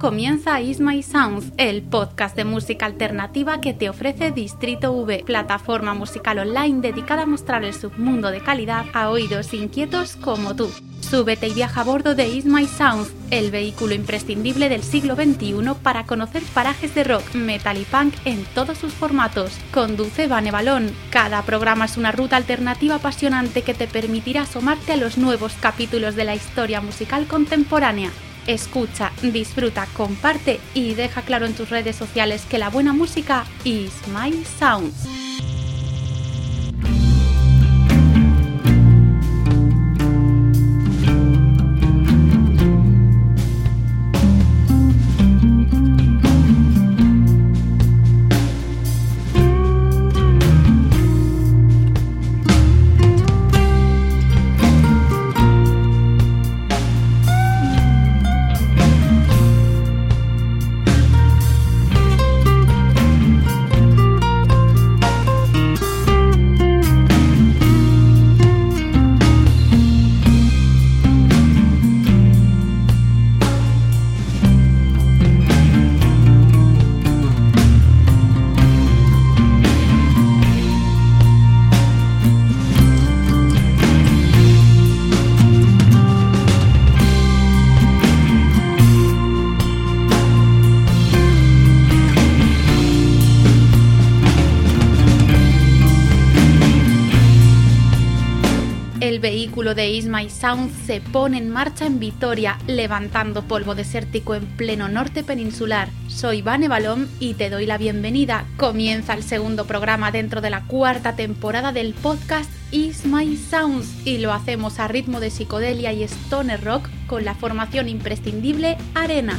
Comienza Is My Sounds, el podcast de música alternativa que te ofrece Distrito V, plataforma musical online dedicada a mostrar el submundo de calidad a oídos inquietos como tú. Súbete y viaja a bordo de Is My Sounds, el vehículo imprescindible del siglo XXI para conocer parajes de rock, metal y punk en todos sus formatos. Conduce Vane Balón. Cada programa es una ruta alternativa apasionante que te permitirá asomarte a los nuevos capítulos de la historia musical contemporánea. Escucha, disfruta, comparte y deja claro en tus redes sociales que la buena música is my sounds. De Is My Sound se pone en marcha en Vitoria, levantando polvo desértico en pleno norte peninsular. Soy Vane Balón y te doy la bienvenida. Comienza el segundo programa dentro de la cuarta temporada del podcast Is My Sounds y lo hacemos a ritmo de psicodelia y stoner rock con la formación imprescindible Arena.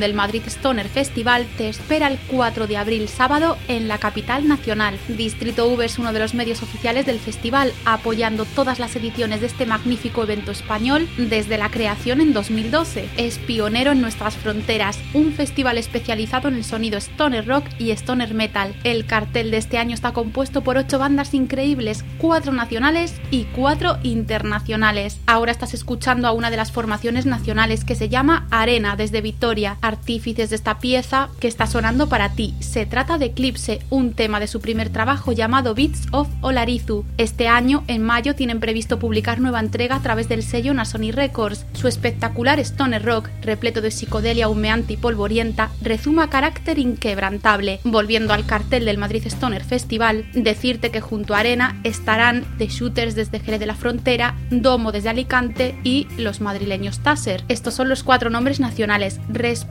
Del Madrid Stoner Festival te espera el 4 de abril sábado en la capital nacional. Distrito V es uno de los medios oficiales del festival, apoyando todas las ediciones de este magnífico evento español desde la creación en 2012. Es pionero en nuestras fronteras, un festival especializado en el sonido stoner rock y stoner metal. El cartel de este año está compuesto por ocho bandas increíbles, cuatro nacionales y cuatro internacionales. Ahora estás escuchando a una de las formaciones nacionales que se llama Arena desde Vitoria, artífices de esta pieza que está sonando para ti. Se trata de Eclipse, un tema de su primer trabajo llamado Beats of Olarizu. Este año, en mayo, tienen previsto publicar nueva entrega a través del sello Nasoni Records. Su espectacular stoner rock, repleto de psicodelia humeante y polvorienta, rezuma carácter inquebrantable. Volviendo al cartel del Madrid Stoner Festival, decirte que junto a Arena estarán The Shooters desde Jerez de la Frontera, Domo desde Alicante y los madrileños Taser. Estos son los cuatro nombres nacionales.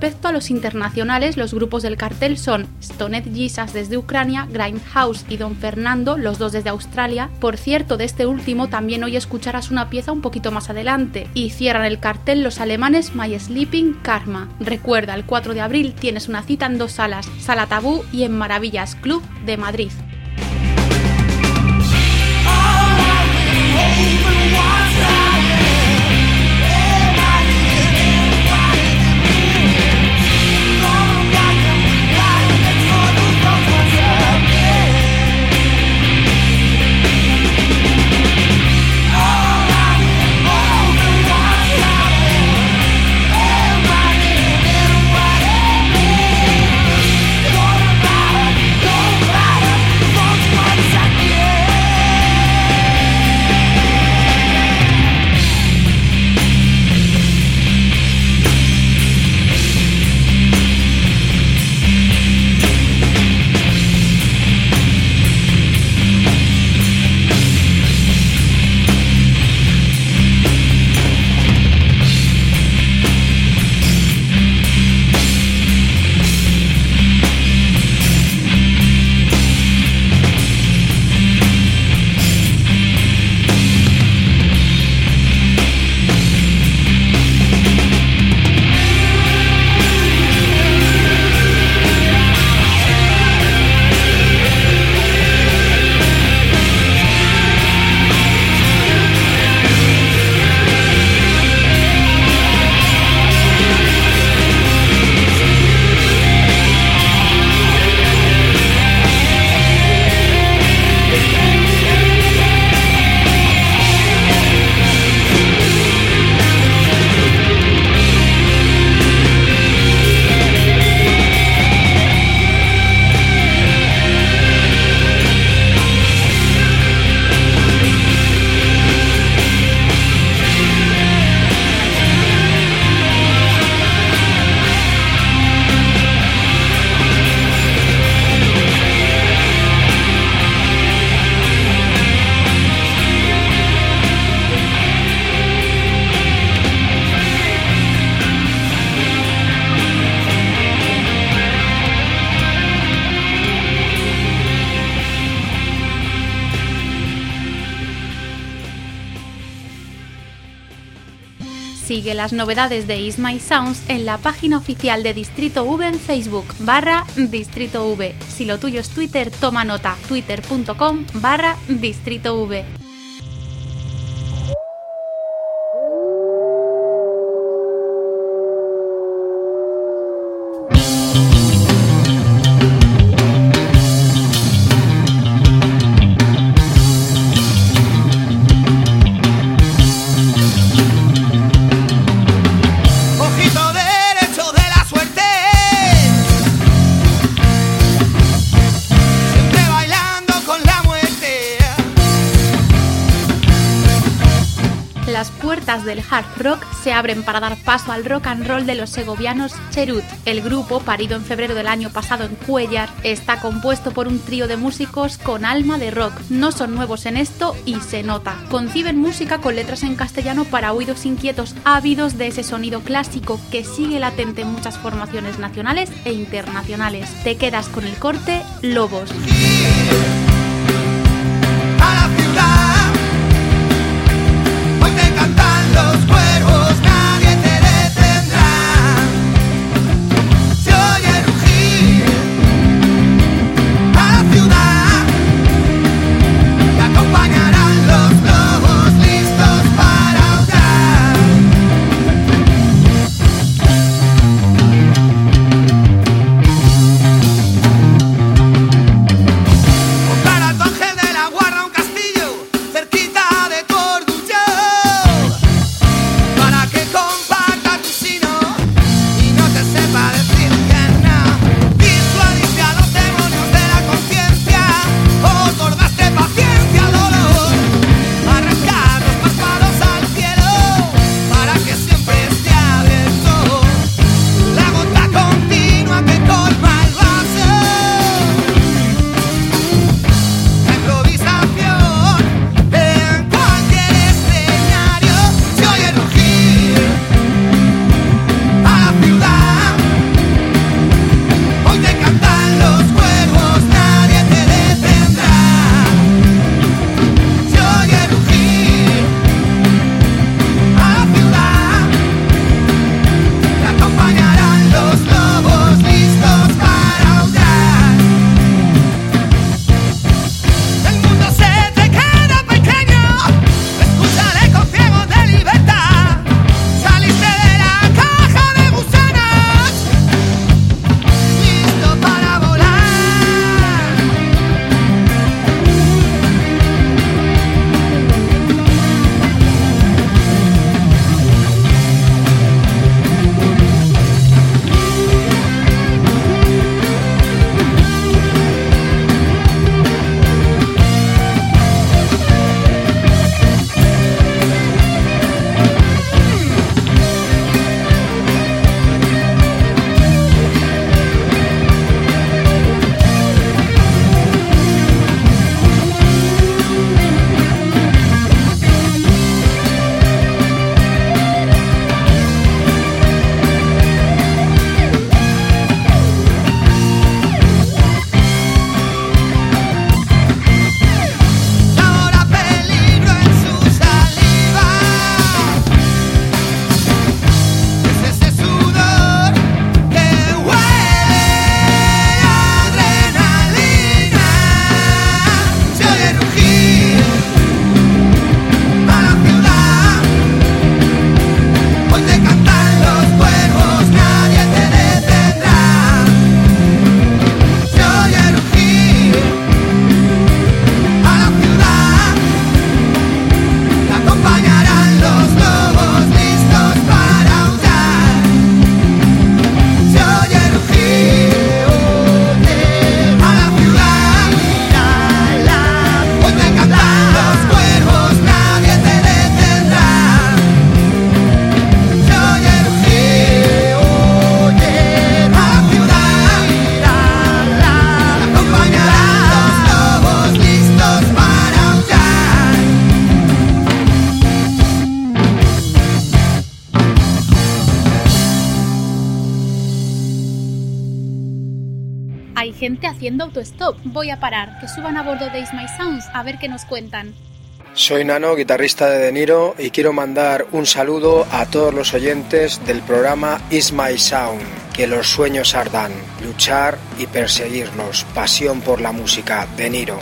Respecto a los internacionales, los grupos del cartel son Stoned Jesus desde Ucrania, Grindhouse y Don Fernando, los dos desde Australia. Por cierto, de este último también hoy escucharás una pieza un poquito más adelante. Y cierran el cartel los alemanes My Sleeping Karma. Recuerda, el 4 de abril tienes una cita en dos salas, Sala Tabú y en Maravillas Club de Madrid. Las novedades de Is My Sounds en la página oficial de Distrito V en Facebook, barra Distrito V. Si lo tuyo es Twitter, toma nota, twitter.com barra Distrito V. hard rock se abren para dar paso al rock and roll de los segovianos Cherut. El grupo, parido en febrero del año pasado en Cuellar, está compuesto por un trío de músicos con alma de rock. No son nuevos en esto y se nota. Conciben música con letras en castellano para oídos inquietos ávidos de ese sonido clásico que sigue latente en muchas formaciones nacionales e internacionales. Te quedas con el corte Lobos. Haciendo autostop. Voy a parar, que suban a bordo de Is My Sounds a ver qué nos cuentan. Soy Nano, guitarrista de De Niro, y quiero mandar un saludo a todos los oyentes del programa Is My Sound. Que los sueños ardan, luchar y perseguirlos. Pasión por la música. De Niro.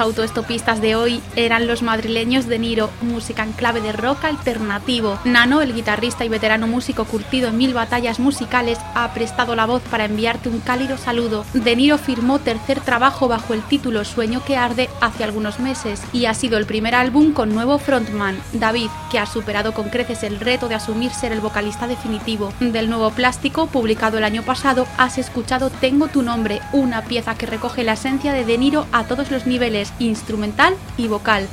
Autoestopistas de hoy eran los madrileños de Niro, música en clave de rock alternativo. Nano, el guitarrista y veterano músico curtido en mil batallas musicales, ha prestado la voz para enviarte un cálido saludo. De Niro firmó tercer trabajo bajo el título Sueño que arde hace algunos meses y ha sido el primer álbum con nuevo frontman, David, que ha superado con creces el reto de asumir ser el vocalista definitivo. Del nuevo plástico, publicado el año pasado, has escuchado Tengo tu nombre, una pieza que recoge la esencia de De Niro a todos los niveles, instrumental y vocal.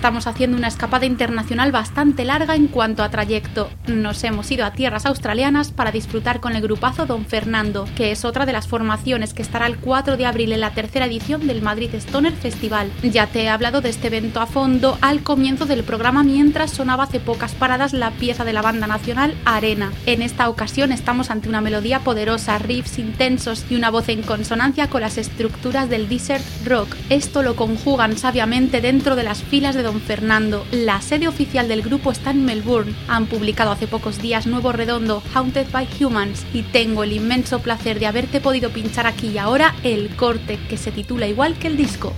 Estamos haciendo una escapada internacional bastante larga en cuanto a trayecto. Nos hemos ido a tierras australianas para disfrutar con el grupazo Don Fernando, que es otra de las formaciones que estará el 4 de abril en la tercera edición del Madrid Stoner Festival. Ya te he hablado de este evento a fondo al comienzo del programa mientras sonaba hace pocas paradas la pieza de la banda nacional Arena. En esta ocasión estamos ante una melodía poderosa, riffs intensos y una voz en consonancia con las estructuras del desert rock. Esto lo conjugan sabiamente dentro de las filas de Fernando. La sede oficial del grupo está en Melbourne. Han publicado hace pocos días nuevo redondo Haunted by Humans y tengo el inmenso placer de haberte podido pinchar aquí y ahora el corte que se titula igual que el disco.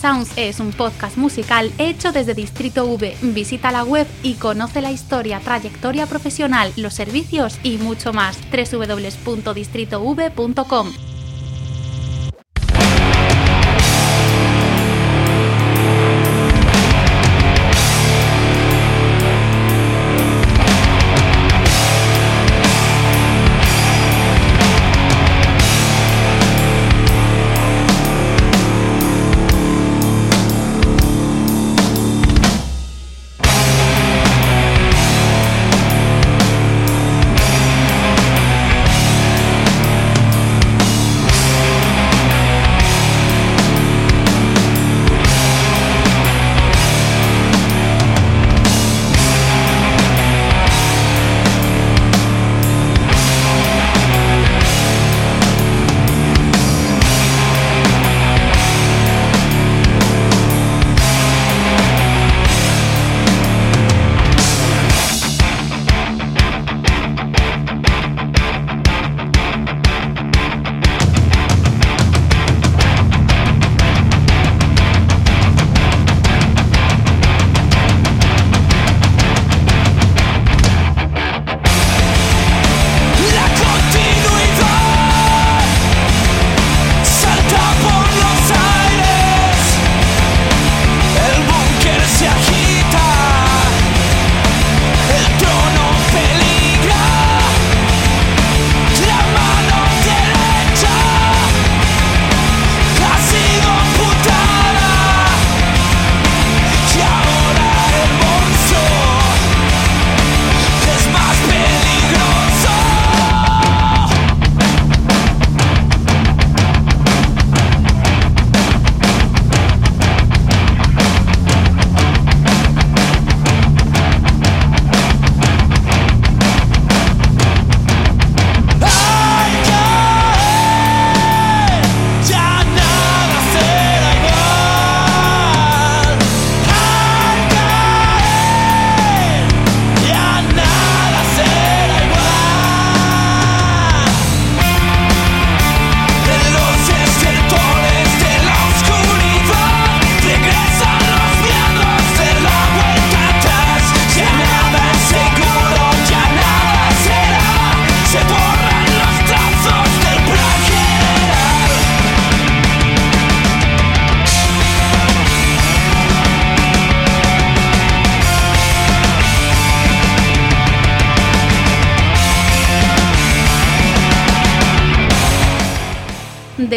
Sounds es un podcast musical hecho desde Distrito V. Visita la web y conoce la historia, trayectoria profesional, los servicios y mucho más. www.distritov.com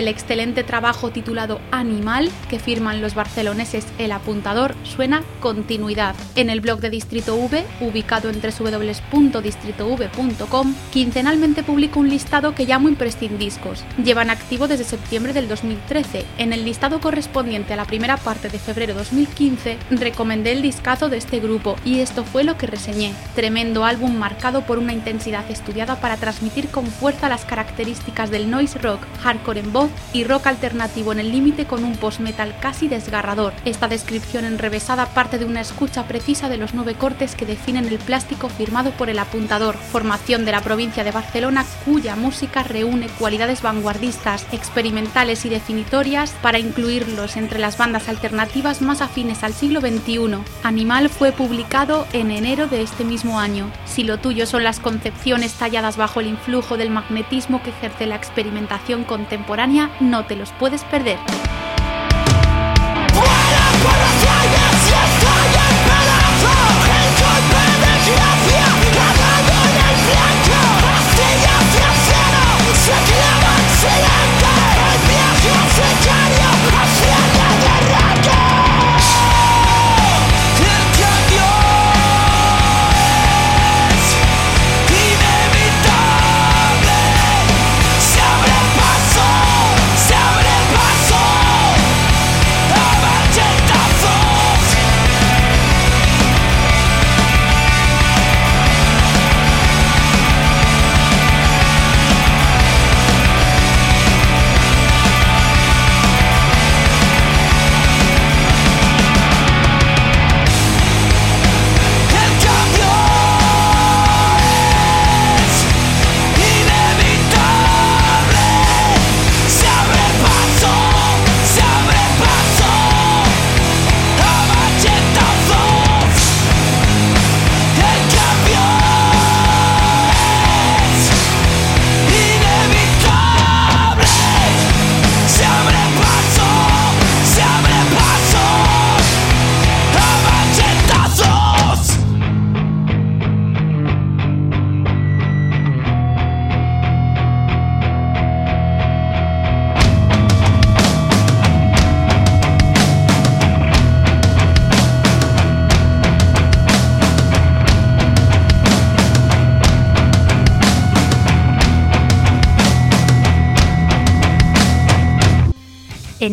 del excelente trabajo titulado Animal que firman los barceloneses El Apuntador suena Continuidad. En el blog de Distrito V, ubicado en www.distritov.com, quincenalmente publico un listado que llamo Imprescindiscos. Llevan activo desde septiembre del 2013. En el listado correspondiente a la primera parte de febrero 2015, recomendé el discazo de este grupo y esto fue lo que reseñé. Tremendo álbum marcado por una intensidad estudiada para transmitir con fuerza las características del noise rock, hardcore en voz y rock alternativo en el límite con un post-metal casi desgarrador. Esta descripción enrevesada parte de una escucha precisa de los nueve cortes que definen el plástico firmado por el apuntador, formación de la provincia de Barcelona cuya música reúne cualidades vanguardistas, experimentales y definitorias para incluirlos entre las bandas alternativas más afines al siglo XXI. Animal fue publicado en enero de este mismo año. Si lo tuyo son las concepciones talladas bajo el influjo del magnetismo que ejerce la experimentación contemporánea, no te los puedes perder.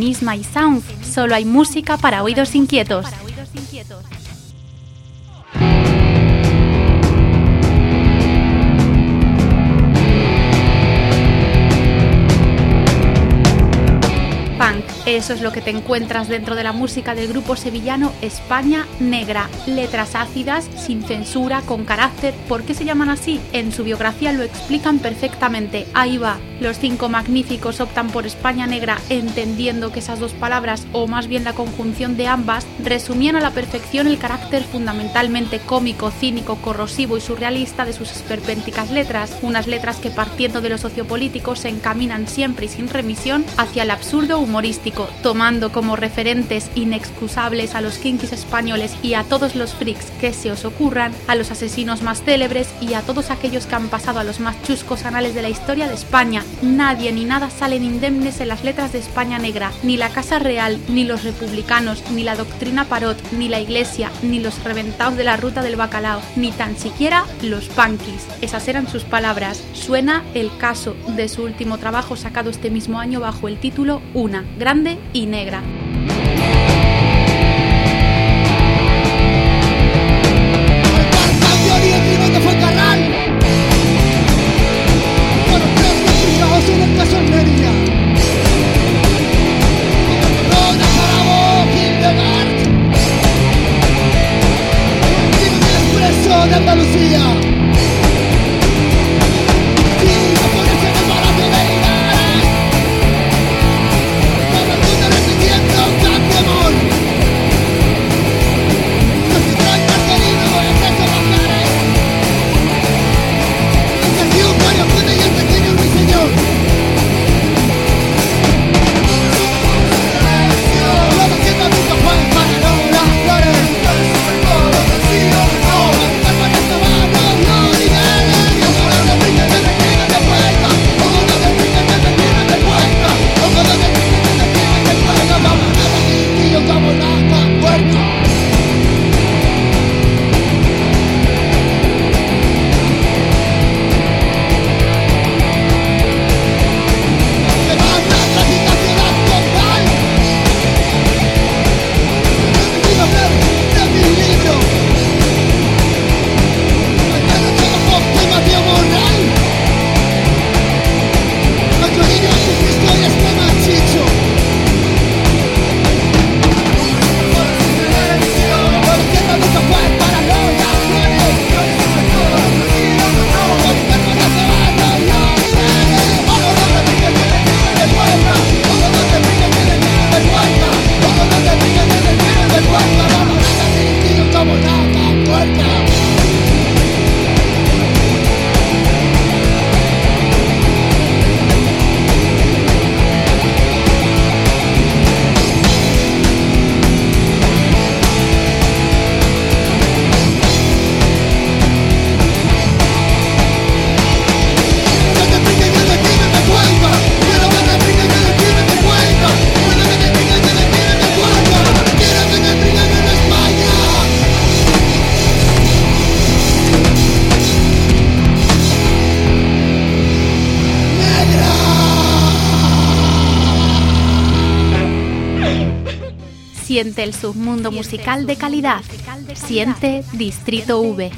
Sound solo hay música para oídos inquietos. Punk, eso es lo que te encuentras dentro de la música del grupo sevillano España Negra. Letras ácidas, sin censura, con carácter. ¿Por qué se llaman así? En su biografía lo explican perfectamente. Ahí va. Los cinco magníficos optan por España Negra entendiendo que esas dos palabras, o más bien la conjunción de ambas, resumían a la perfección el carácter fundamentalmente cómico, cínico, corrosivo y surrealista de sus esperpénticas letras. Unas letras que partiendo de lo sociopolítico se encaminan siempre y sin remisión hacia el absurdo humorístico, tomando como referentes inexcusables a los kinkis españoles y a todos los freaks que se os ocurran, a los asesinos más célebres y a todos aquellos que han pasado a los más chuscos anales de la historia de España. Nadie ni nada salen indemnes en las letras de España Negra, ni la Casa Real, ni los republicanos, ni la doctrina Parot, ni la Iglesia, ni los reventados de la ruta del bacalao, ni tan siquiera los punkis. Esas eran sus palabras. Suena el caso de su último trabajo sacado este mismo año bajo el título Una, grande y negra. Siente el submundo musical de calidad. Siente Distrito V.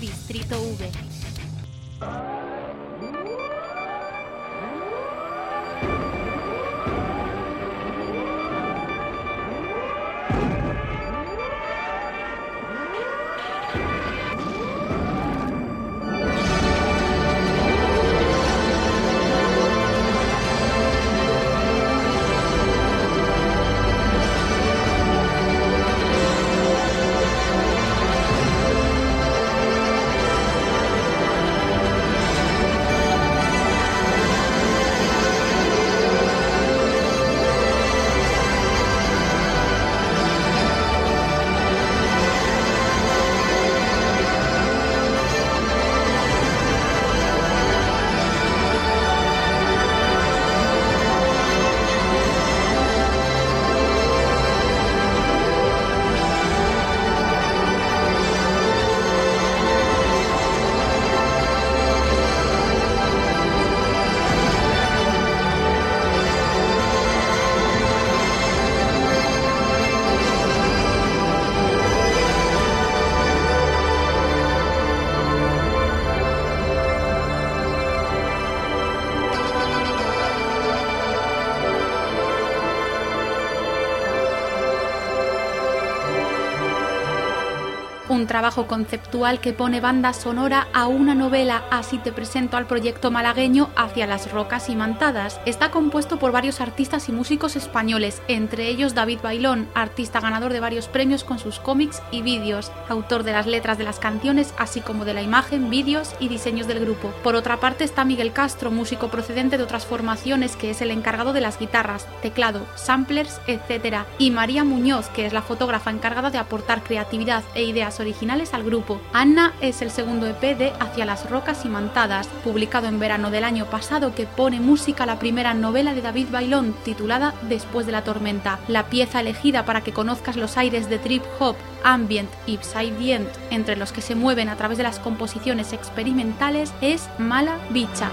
trabajo conceptual que pone banda sonora a una novela, así te presento al proyecto malagueño Hacia las Rocas Imantadas. Está compuesto por varios artistas y músicos españoles, entre ellos David Bailón, artista ganador de varios premios con sus cómics y vídeos, autor de las letras de las canciones, así como de la imagen, vídeos y diseños del grupo. Por otra parte está Miguel Castro, músico procedente de otras formaciones, que es el encargado de las guitarras, teclado, samplers, etc. Y María Muñoz, que es la fotógrafa encargada de aportar creatividad e ideas originales al grupo. Anna es el segundo EP de Hacia las Rocas Imantadas, publicado en verano del año pasado, que pone música a la primera novela de David Bailón, titulada Después de la tormenta. La pieza elegida para que conozcas los aires de trip hop, ambient y psydient, entre los que se mueven a través de las composiciones experimentales, es Mala Bicha.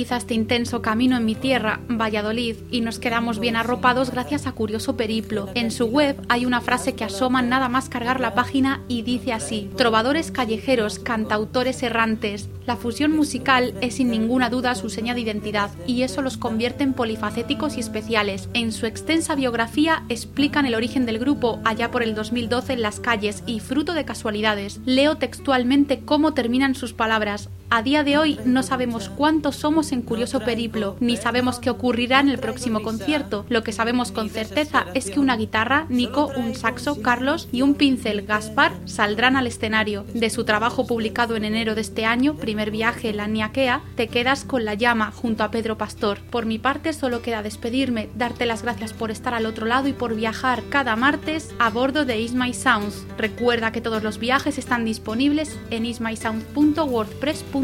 Finaliza este intenso camino en mi tierra, Valladolid, y nos quedamos bien arropados gracias a Curioso Periplo. En su web hay una frase que asoma nada más cargar la página y dice así: Trovadores callejeros, cantautores errantes. La fusión musical es sin ninguna duda su seña de identidad y eso los convierte en polifacéticos y especiales. En su extensa biografía explican el origen del grupo allá por el 2012 en las calles y fruto de casualidades. Leo textualmente cómo terminan sus palabras. A día de hoy no sabemos cuántos somos en Curioso Periplo, ni sabemos qué ocurrirá en el próximo concierto. Lo que sabemos con certeza es que una guitarra, Nico, un saxo, Carlos y un pincel, Gaspar, saldrán al escenario. De su trabajo publicado en enero de este año, Primer viaje, la Niaquea, te quedas con la llama junto a Pedro Pastor. Por mi parte solo queda despedirme, darte las gracias por estar al otro lado y por viajar cada martes a bordo de Is My Sounds. Recuerda que todos los viajes están disponibles en ismysounds.wordpress.com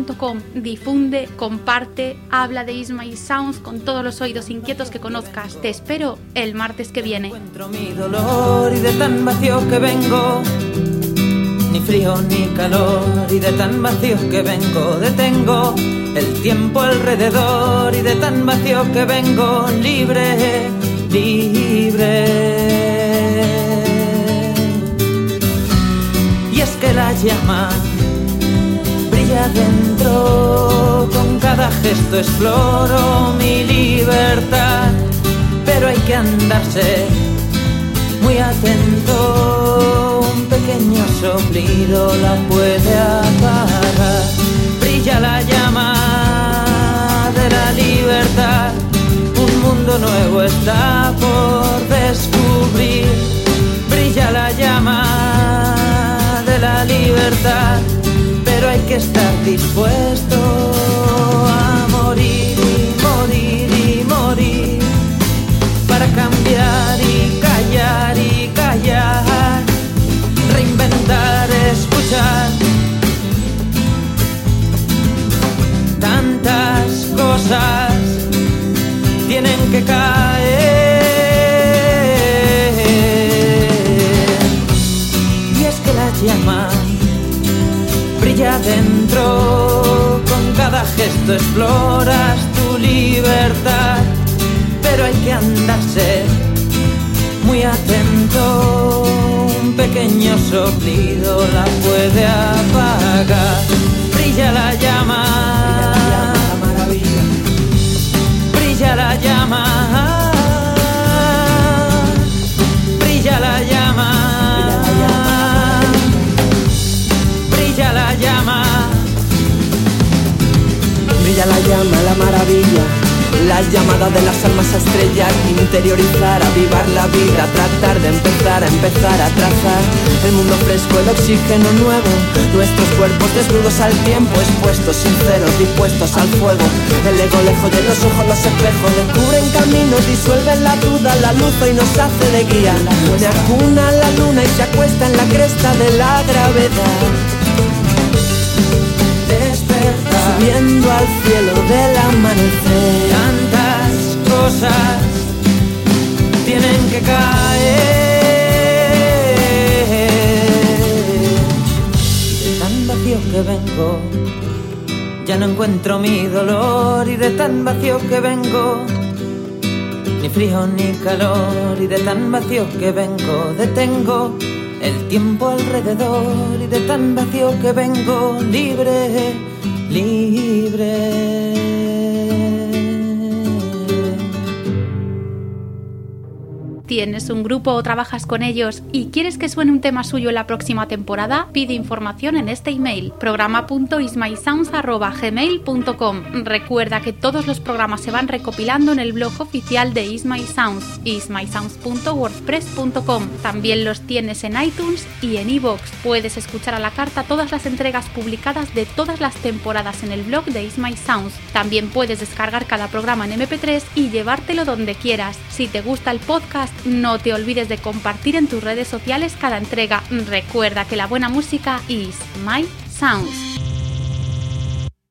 Difunde, comparte, habla de Isma y Sounds con todos los oídos inquietos que conozcas. Te espero el martes que viene. Encuentro mi dolor y de tan vacío que vengo, ni frío ni calor y de tan vacío que vengo, detengo el tiempo alrededor y de tan vacío que vengo, libre, libre. Y es que la llama brilla dentro, con cada gesto exploro mi libertad, pero hay que andarse muy atento, un pequeño soplido la puede apagar. Brilla la llama de la libertad, un mundo nuevo está por descubrir. Brilla la llama de la libertad, pero hay que estar dispuesto a morir y morir y morir para cambiar y callar y callar, reinventar, escuchar. Tantas cosas tienen que caer. Gesto exploras tu libertad pero hay que andarse muy atento. Un pequeño soplido la puede apagar. Brilla la llama, brilla la llama, brilla Brilla la llama, la maravilla, la llamada de las almas a estrellar, interiorizar, avivar la vida, tratar de empezar a empezar a trazar el mundo fresco, el oxígeno nuevo, nuestros cuerpos desnudos al tiempo, expuestos, sinceros, dispuestos al fuego, el ego lejos de los ojos, los espejos, descubren caminos, disuelven la duda, la luz hoy nos hace de guía, se acuna la luna y se acuesta en la cresta de la gravedad. Al cielo del amanecer Tantas cosas tienen que caer. De tan vacío que vengo, ya no encuentro mi dolor. Y de tan vacío que vengo, ni frío ni calor. Y de tan vacío que vengo, detengo el tiempo alrededor. Y de tan vacío que vengo, libre, libre. ¿Tienes un grupo o trabajas con ellos y quieres que suene un tema suyo en la próxima temporada? Pide información en este email programa.ismysounds.gmail.com Recuerda que todos los programas se van recopilando en el blog oficial de Ismy Sounds, ismysounds.wordpress.com También los tienes en iTunes y en iVoox. Puedes escuchar a la carta todas las entregas publicadas de todas las temporadas en el blog de Ismy Sounds. También puedes descargar cada programa en MP3 y llevártelo donde quieras. Si te gusta el podcast, no te olvides de compartir en tus redes sociales cada entrega. Recuerda que la buena música is My Sounds.